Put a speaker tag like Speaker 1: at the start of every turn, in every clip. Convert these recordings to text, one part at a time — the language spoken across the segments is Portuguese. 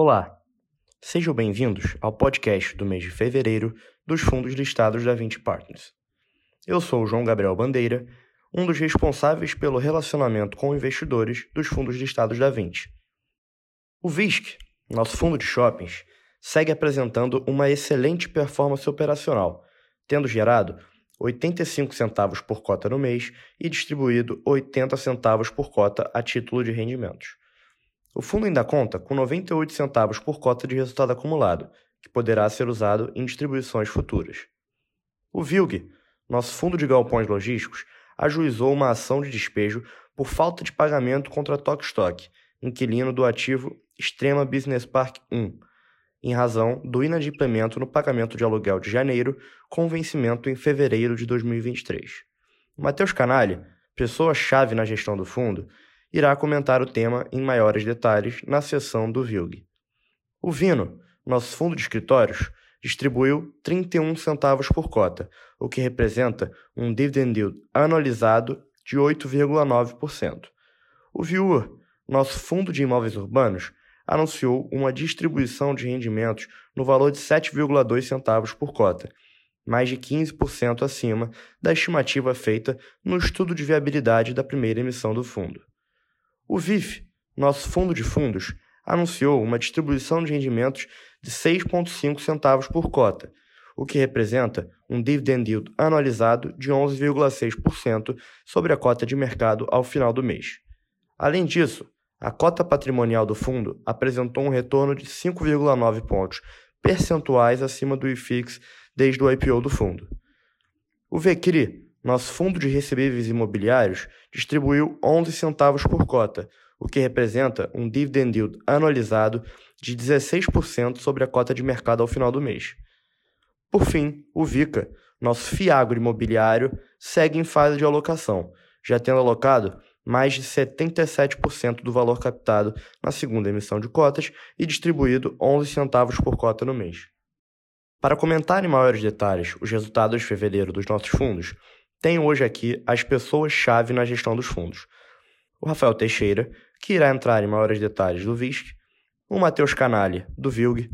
Speaker 1: Olá, sejam bem-vindos ao podcast do mês de fevereiro dos fundos listados da 20 Partners. Eu sou o João Gabriel Bandeira, um dos responsáveis pelo relacionamento com investidores dos fundos listados da 20. O VISC, nosso fundo de shoppings, segue apresentando uma excelente performance operacional, tendo gerado 85 centavos por cota no mês e distribuído 80 centavos por cota a título de rendimentos. O fundo ainda conta com 98 centavos por cota de resultado acumulado, que poderá ser usado em distribuições futuras. O VILG, nosso fundo de galpões logísticos, ajuizou uma ação de despejo por falta de pagamento contra a Stock, inquilino do ativo Extrema Business Park 1, em razão do inadimplemento no pagamento de aluguel de janeiro, com vencimento em fevereiro de 2023. Matheus Canalha, pessoa-chave na gestão do fundo, irá comentar o tema em maiores detalhes na sessão do VILG. O Vino, nosso fundo de escritórios, distribuiu 31 centavos por cota, o que representa um dividend yield anualizado de 8,9%. O Viewer, nosso fundo de imóveis urbanos, anunciou uma distribuição de rendimentos no valor de 7,2 centavos por cota, mais de 15% acima da estimativa feita no estudo de viabilidade da primeira emissão do fundo. O VIF, nosso fundo de fundos, anunciou uma distribuição de rendimentos de 6,5 centavos por cota, o que representa um dividend yield anualizado de 11,6% sobre a cota de mercado ao final do mês. Além disso, a cota patrimonial do fundo apresentou um retorno de 5,9 pontos percentuais acima do IFIX desde o IPO do fundo. O VECRI, nosso fundo de recebíveis imobiliários, distribuiu 11 centavos por cota, o que representa um dividend yield anualizado de 16% sobre a cota de mercado ao final do mês. Por fim, o VICA, nosso fiagro imobiliário, segue em fase de alocação, já tendo alocado mais de 77% do valor captado na segunda emissão de cotas e distribuído 11 centavos por cota no mês. Para comentar em maiores detalhes os resultados de fevereiro dos nossos fundos, tenho hoje aqui as pessoas-chave na gestão dos fundos. O Rafael Teixeira, que irá entrar em maiores detalhes do VISC, o Matheus Canalha, do VILG,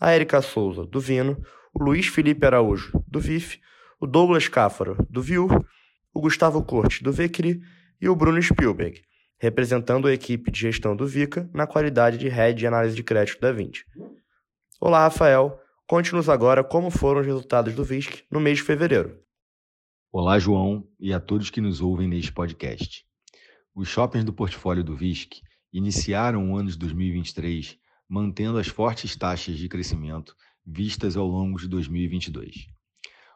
Speaker 1: a Erika Souza, do Vino, o Luiz Felipe Araújo, do VIF, o Douglas Cáfaro, do VIUR, o Gustavo Cortes, do VECRI e o Bruno Spielberg, representando a equipe de gestão do VICA na qualidade de Head de Análise de Crédito da 20. Olá, Rafael. Conte-nos agora como foram os resultados do VISC no mês de fevereiro.
Speaker 2: Olá, João, e a todos que nos ouvem neste podcast. Os shoppings do portfólio do VISC iniciaram o ano de 2023 mantendo as fortes taxas de crescimento vistas ao longo de 2022.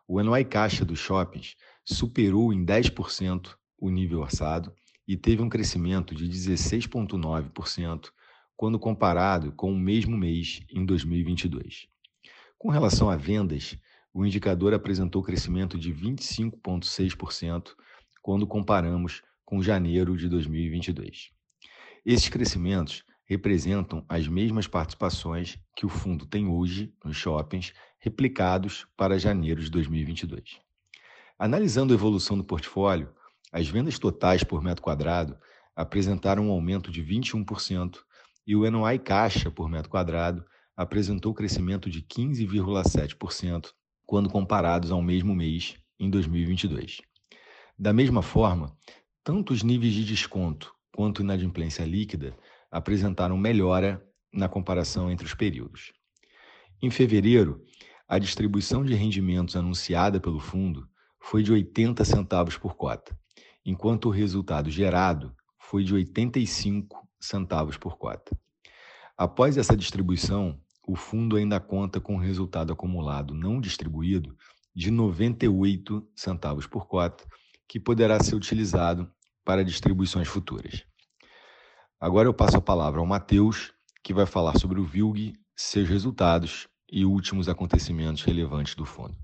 Speaker 2: O NOI caixa dos shoppings superou em 10% o nível orçado e teve um crescimento de 16,9% quando comparado com o mesmo mês em 2022. Com relação a vendas, o indicador apresentou crescimento de 25,6% quando comparamos com janeiro de 2022. Esses crescimentos representam as mesmas participações que o fundo tem hoje nos shoppings, replicados para janeiro de 2022. Analisando a evolução do portfólio, as vendas totais por metro quadrado apresentaram um aumento de 21% e o NOI caixa por metro quadrado apresentou crescimento de 15,7% quando comparados ao mesmo mês em 2022. Da mesma forma, tanto os níveis de desconto quanto inadimplência líquida apresentaram melhora na comparação entre os períodos. Em fevereiro, a distribuição de rendimentos anunciada pelo fundo foi de 80 centavos por cota, enquanto o resultado gerado foi de 85 centavos por cota. Após essa distribuição, o fundo ainda conta com resultado acumulado não distribuído de 98 centavos por cota, que poderá ser utilizado para distribuições futuras. Agora eu passo a palavra ao Matheus, que vai falar sobre o VILG, seus resultados e últimos acontecimentos relevantes do fundo.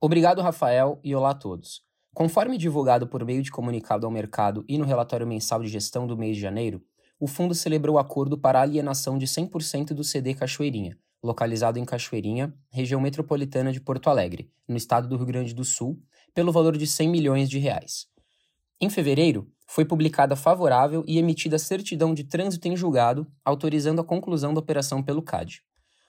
Speaker 3: Obrigado, Rafael, e olá a todos. Conforme divulgado por meio de comunicado ao mercado e no relatório mensal de gestão do mês de janeiro, o fundo celebrou acordo para a alienação de 100% do CD Cachoeirinha, localizado em Cachoeirinha, região metropolitana de Porto Alegre, no estado do Rio Grande do Sul, pelo valor de 100 milhões de reais. Em fevereiro, foi publicada favorável e emitida certidão de trânsito em julgado, autorizando a conclusão da operação pelo CAD.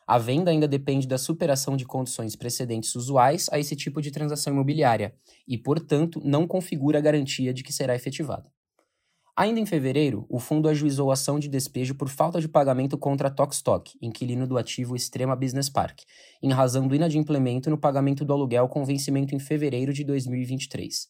Speaker 3: A venda ainda depende da superação de condições precedentes usuais a esse tipo de transação imobiliária e, portanto, não configura a garantia de que será efetivada. Ainda em fevereiro, o fundo ajuizou ação de despejo por falta de pagamento contra a Tokstok, inquilino do ativo Extrema Business Park, em razão do inadimplemento no pagamento do aluguel com vencimento em fevereiro de 2023.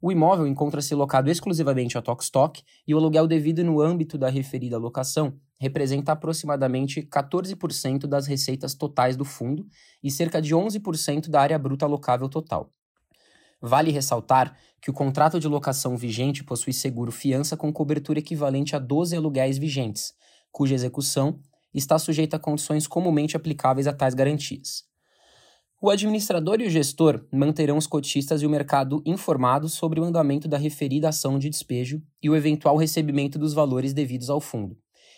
Speaker 3: O imóvel encontra-se locado exclusivamente a Tokstok e o aluguel devido no âmbito da referida locação representa aproximadamente 14% das receitas totais do fundo e cerca de 11% da área bruta alocável total. Vale ressaltar que o contrato de locação vigente possui seguro fiança com cobertura equivalente a 12 aluguéis vigentes, cuja execução está sujeita a condições comumente aplicáveis a tais garantias. O administrador e o gestor manterão os cotistas e o mercado informados sobre o andamento da referida ação de despejo e o eventual recebimento dos valores devidos ao fundo.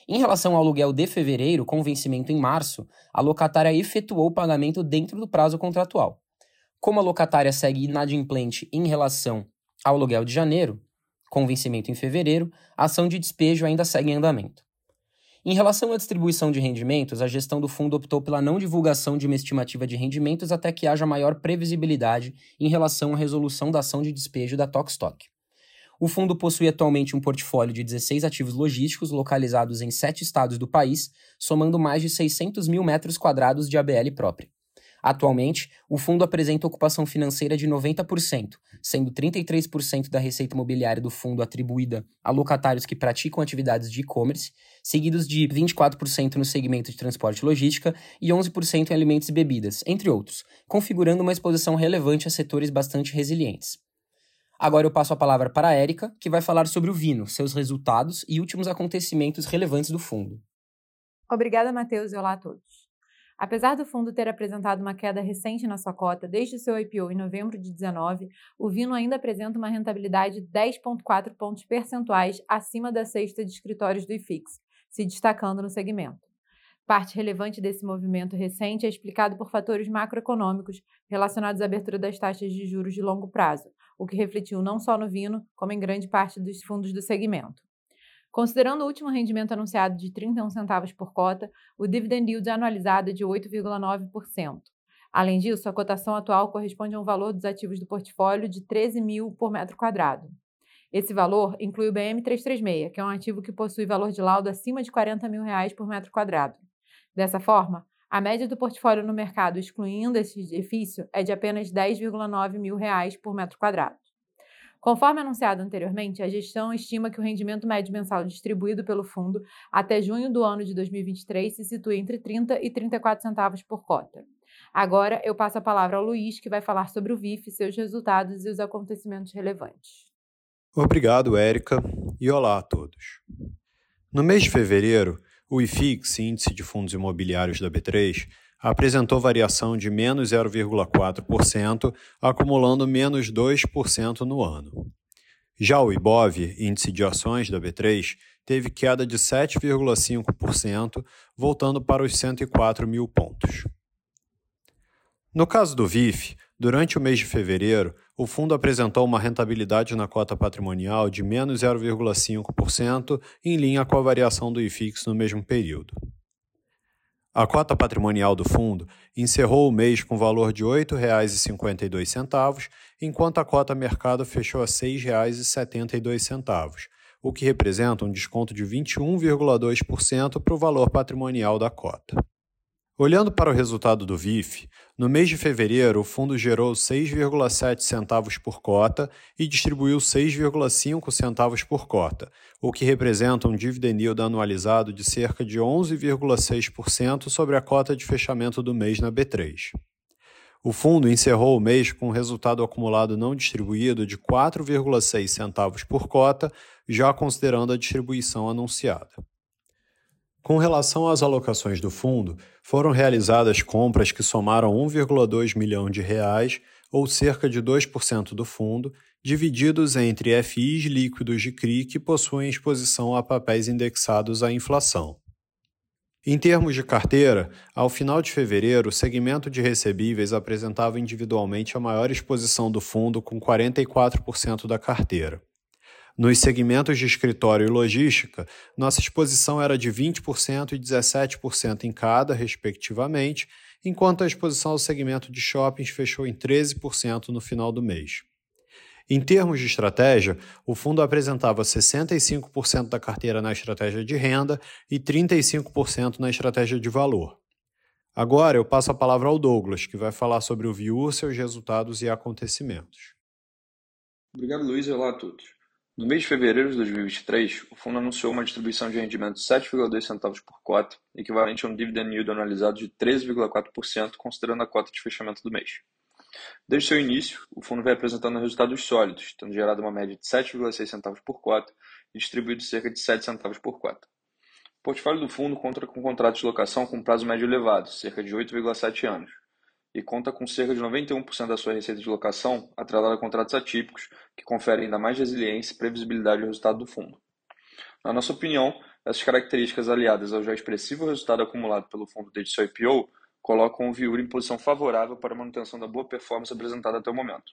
Speaker 3: Em relação ao aluguel de fevereiro, com vencimento em março, a locatária efetuou o pagamento dentro do prazo contratual. Como a locatária segue inadimplente em relação ao aluguel de janeiro, com vencimento em fevereiro, a ação de despejo ainda segue em andamento. Em relação à distribuição de rendimentos, a gestão do fundo optou pela não divulgação de uma estimativa de rendimentos até que haja maior previsibilidade em relação à resolução da ação de despejo da Tokstok. O fundo possui atualmente um portfólio de 16 ativos logísticos localizados em sete estados do país, somando mais de 600 mil metros quadrados de ABL própria. Atualmente, o fundo apresenta ocupação financeira de 90%, sendo 33% da receita imobiliária do fundo atribuída a locatários que praticam atividades de e-commerce, seguidos de 24% no segmento de transporte e logística e 11% em alimentos e bebidas, entre outros, configurando uma exposição relevante a setores bastante resilientes. Agora eu passo a palavra para a Érica, que vai falar sobre o Vino, seus resultados e últimos acontecimentos relevantes do fundo.
Speaker 4: Obrigada, Matheus, e olá a todos. Apesar do fundo ter apresentado uma queda recente na sua cota desde o seu IPO em novembro de 19, o Vino ainda apresenta uma rentabilidade de 10,4 pontos percentuais acima da cesta de escritórios do IFIX, se destacando no segmento. Parte relevante desse movimento recente é explicado por fatores macroeconômicos relacionados à abertura das taxas de juros de longo prazo, o que refletiu não só no Vino, como em grande parte dos fundos do segmento. Considerando o último rendimento anunciado de 31 centavos por cota, o dividend yield anualizado é de 8,9%. Além disso, a cotação atual corresponde a um valor dos ativos do portfólio de 13 mil por metro quadrado. Esse valor inclui o BM336, que é um ativo que possui valor de laudo acima de 40 mil reais por metro quadrado. Dessa forma, a média do portfólio no mercado, excluindo esse edifício, é de apenas 10,9 mil reais por metro quadrado. Conforme anunciado anteriormente, a gestão estima que o rendimento médio mensal distribuído pelo fundo até junho do ano de 2023 se situa entre 30 e 34 centavos por cota. Agora eu passo a palavra ao Luiz, que vai falar sobre o VIF, seus resultados e os acontecimentos relevantes.
Speaker 5: Obrigado, Érica, e olá a todos. No mês de fevereiro, o IFIX, Índice de Fundos Imobiliários da B3, apresentou variação de menos 0,4%, acumulando menos 2% no ano. Já o IBOV, índice de ações da B3, teve queda de 7,5%, voltando para os 104 mil pontos. No caso do VIF, durante o mês de fevereiro, o fundo apresentou uma rentabilidade na cota patrimonial de menos 0,5%, em linha com a variação do IFIX no mesmo período. A cota patrimonial do fundo encerrou o mês com valor de R$ 8,52, enquanto a cota mercado fechou a R$ 6,72, o que representa um desconto de 21,2% para o valor patrimonial da cota. Olhando para o resultado do VIF, no mês de fevereiro o fundo gerou 6,7 centavos por cota e distribuiu 6,5 centavos por cota, o que representa um dividend yield anualizado de cerca de 11,6% sobre a cota de fechamento do mês na B3. O fundo encerrou o mês com um resultado acumulado não distribuído de 4,6 centavos por cota, já considerando a distribuição anunciada. Com relação às alocações do fundo, foram realizadas compras que somaram 1,2 milhão de reais, ou cerca de 2% do fundo, divididos entre FIs líquidos de CRI que possuem exposição a papéis indexados à inflação. Em termos de carteira, ao final de fevereiro, o segmento de recebíveis apresentava individualmente a maior exposição do fundo, com 44% da carteira. Nos segmentos de escritório e logística, nossa exposição era de 20% e 17% em cada, respectivamente, enquanto a exposição ao segmento de shoppings fechou em 13% no final do mês. Em termos de estratégia, o fundo apresentava 65% da carteira na estratégia de renda e 35% na estratégia de valor. Agora eu passo a palavra ao Douglas, que vai falar sobre o VIU, seus resultados e acontecimentos.
Speaker 6: Obrigado, Luiz, olá a todos. No mês de fevereiro de 2023, o fundo anunciou uma distribuição de rendimento de 7,2 centavos por cota, equivalente a um dividend yield anualizado de 13,4%, considerando a cota de fechamento do mês. Desde seu início, o fundo vem apresentando resultados sólidos, tendo gerado uma média de 7,6 centavos por cota e distribuído cerca de 7 centavos por cota. O portfólio do fundo conta com contratos de locação com prazo médio elevado, cerca de 8,7 anos, e conta com cerca de 91% da sua receita de locação atrelada a contratos atípicos, que conferem ainda mais resiliência e previsibilidade ao resultado do fundo. Na nossa opinião, essas características aliadas ao já expressivo resultado acumulado pelo fundo desde seu IPO colocam o Viur em posição favorável para a manutenção da boa performance apresentada até o momento.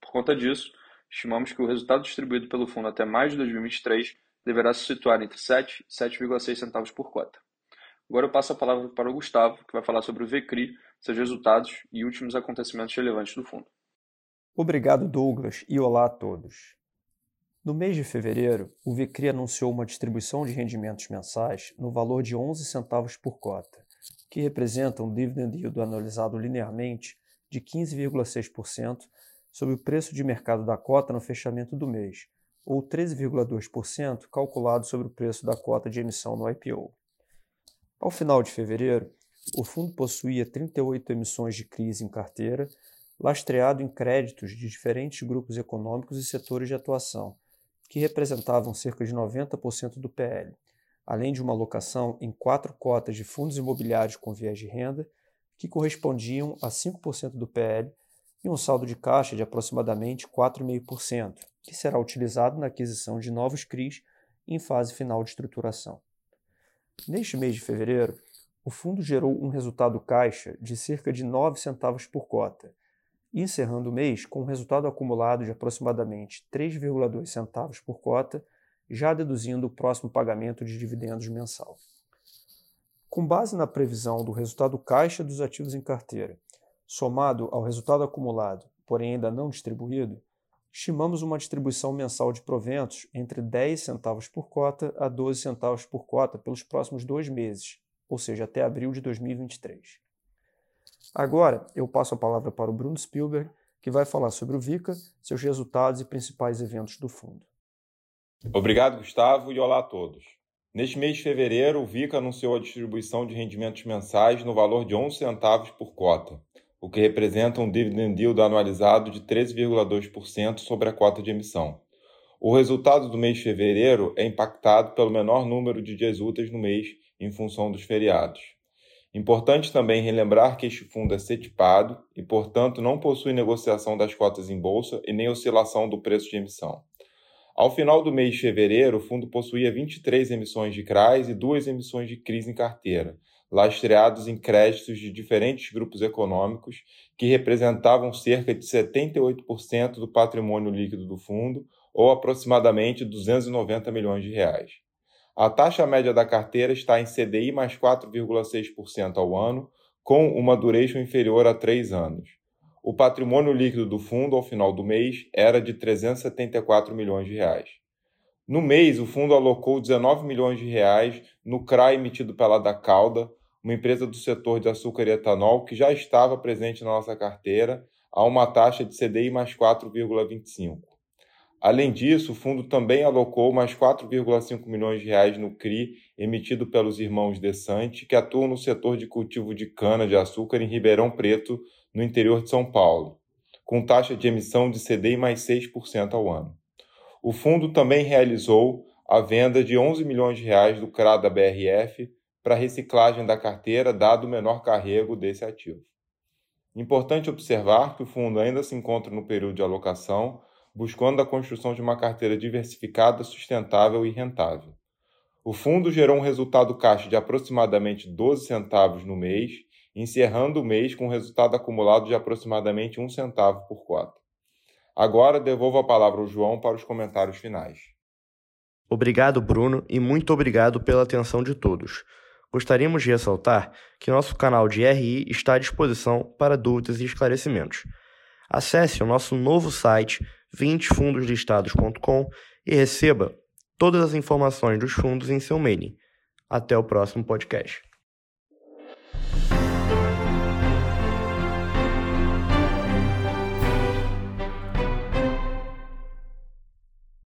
Speaker 6: Por conta disso, estimamos que o resultado distribuído pelo fundo até mais de 2023 deverá se situar entre 7 e 7,6 centavos por cota. Agora eu passo a palavra para o Gustavo, que vai falar sobre o VCRI, seus resultados e últimos acontecimentos relevantes do fundo.
Speaker 7: Obrigado, Douglas, e olá a todos. No mês de fevereiro, o VCRI anunciou uma distribuição de rendimentos mensais no valor de 11 centavos por cota, que representa um dividend yield anualizado linearmente de 15,6% sobre o preço de mercado da cota no fechamento do mês, ou 13,2% calculado sobre o preço da cota de emissão no IPO. Ao final de fevereiro, o fundo possuía 38 emissões de crise em carteira, lastreado em créditos de diferentes grupos econômicos e setores de atuação, que representavam cerca de 90% do PL, além de uma alocação em quatro cotas de fundos imobiliários com viés de renda, que correspondiam a 5% do PL, e um saldo de caixa de aproximadamente 4,5%, que será utilizado na aquisição de novos CRIs em fase final de estruturação. Neste mês de fevereiro, o fundo gerou um resultado caixa de cerca de 9 centavos por cota, encerrando o mês com um resultado acumulado de aproximadamente 3,2 centavos por cota já deduzindo o próximo pagamento de dividendos mensal. Com base na previsão do resultado caixa dos ativos em carteira, somado ao resultado acumulado, porém ainda não distribuído, estimamos uma distribuição mensal de proventos entre 10 centavos por cota a 12 centavos por cota pelos próximos dois meses, ou seja, até abril de 2023. Agora, eu passo a palavra para o Bruno Spielberg, que vai falar sobre o VICA, seus resultados e principais eventos do fundo.
Speaker 8: Obrigado, Gustavo, e olá a todos. Neste mês de fevereiro, o VICA anunciou a distribuição de rendimentos mensais no valor de 11 centavos por cota, o que representa um dividend yield anualizado de 13,2% sobre a cota de emissão. O resultado do mês de fevereiro é impactado pelo menor número de dias úteis no mês em função dos feriados. Importante também relembrar que este fundo é setipado e, portanto, não possui negociação das cotas em bolsa e nem oscilação do preço de emissão. Ao final do mês de fevereiro, o fundo possuía 23 emissões de CRAs e duas emissões de CRIs em carteira, lastreados em créditos de diferentes grupos econômicos que representavam cerca de 78% do patrimônio líquido do fundo, ou aproximadamente 290 milhões de reais. A taxa média da carteira está em CDI mais 4,6% ao ano, com uma duration inferior a 3 anos. O patrimônio líquido do fundo ao final do mês era de 374 milhões de reais. No mês, o fundo alocou 19 milhões de reais no CRA emitido pela Dacalda, uma empresa do setor de açúcar e etanol que já estava presente na nossa carteira, a uma taxa de CDI mais 4,25. Além disso, o fundo também alocou mais 4,5 milhões de reais no CRI emitido pelos irmãos Desante, que atuam no setor de cultivo de cana-de-açúcar em Ribeirão Preto, no interior de São Paulo, com taxa de emissão de CDI mais 6% ao ano. O fundo também realizou a venda de 11 milhões de reais do CRA da BRF para reciclagem da carteira, dado o menor carrego desse ativo. Importante observar que o fundo ainda se encontra no período de alocação, buscando a construção de uma carteira diversificada, sustentável e rentável. O fundo gerou um resultado caixa de aproximadamente 12 centavos no mês encerrando o mês com um resultado acumulado de aproximadamente um centavo por cota. Agora devolvo a palavra ao João para os comentários finais.
Speaker 1: Obrigado, Bruno, e muito obrigado pela atenção de todos. Gostaríamos de ressaltar que nosso canal de RI está à disposição para dúvidas e esclarecimentos. Acesse o nosso novo site 20fundoslistados.com e receba todas as informações dos fundos em seu mailing. Até o próximo podcast.